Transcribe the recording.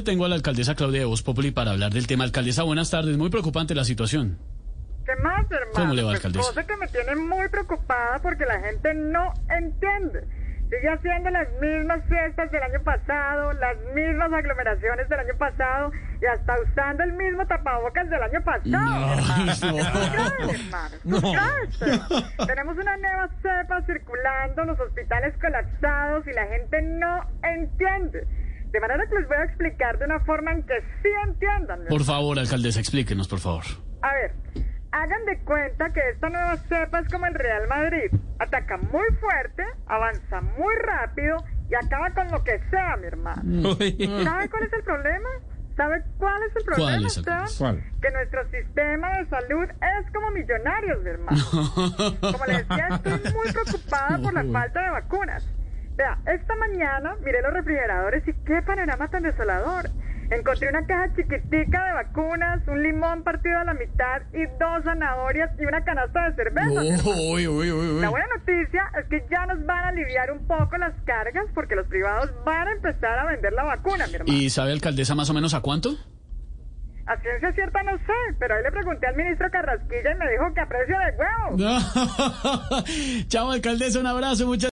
Tengo a la alcaldesa Claudia de Voz Populi para hablar del tema. Alcaldesa, buenas tardes. Muy preocupante la situación. ¿Qué más, hermano? ¿Cómo le va, Pues alcaldesa? cosa que me tiene muy preocupada porque la gente no entiende. Sigue haciendo las mismas fiestas del año pasado, las mismas aglomeraciones del año pasado y hasta usando el mismo tapabocas del año pasado. No, hermano. no. Hermano. Grave, Esteban. Tenemos una nueva cepa circulando, los hospitales colapsados y la gente no entiende. De manera que les voy a explicar de una forma en que sí entiendan. mi Por favor, alcaldesa, explíquenos, por favor. a ver, hagan de cuenta que esta nueva cepa es como el Real Madrid. Ataca muy fuerte, avanza muy rápido y acaba con lo que sea, mi hermano. ¿Sabe cuál es el problema? ¿Sabe cuál es el problema, ¿Cuál es, alcaldesa? ¿Cuál? Que nuestro sistema de salud es como millonarios, mi hermano. Como le decía, estoy muy preocupada por la falta de vacunas. Vea, esta mañana miré los refrigeradores y qué panorama tan desolador. Encontré una caja chiquitica de vacunas, un limón partido a la mitad y dos zanahorias y una canasta de cerveza. uy, uy, uy. La buena noticia es que ya nos van a aliviar un poco las cargas porque los privados van a empezar a vender la vacuna, mi hermano. ¿Y sabe, alcaldesa, más o menos a cuánto? A ciencia cierta no sé, pero ahí le pregunté al ministro Carrasquilla y me dijo que a precio de huevo. Chao, alcaldesa, un abrazo, muchas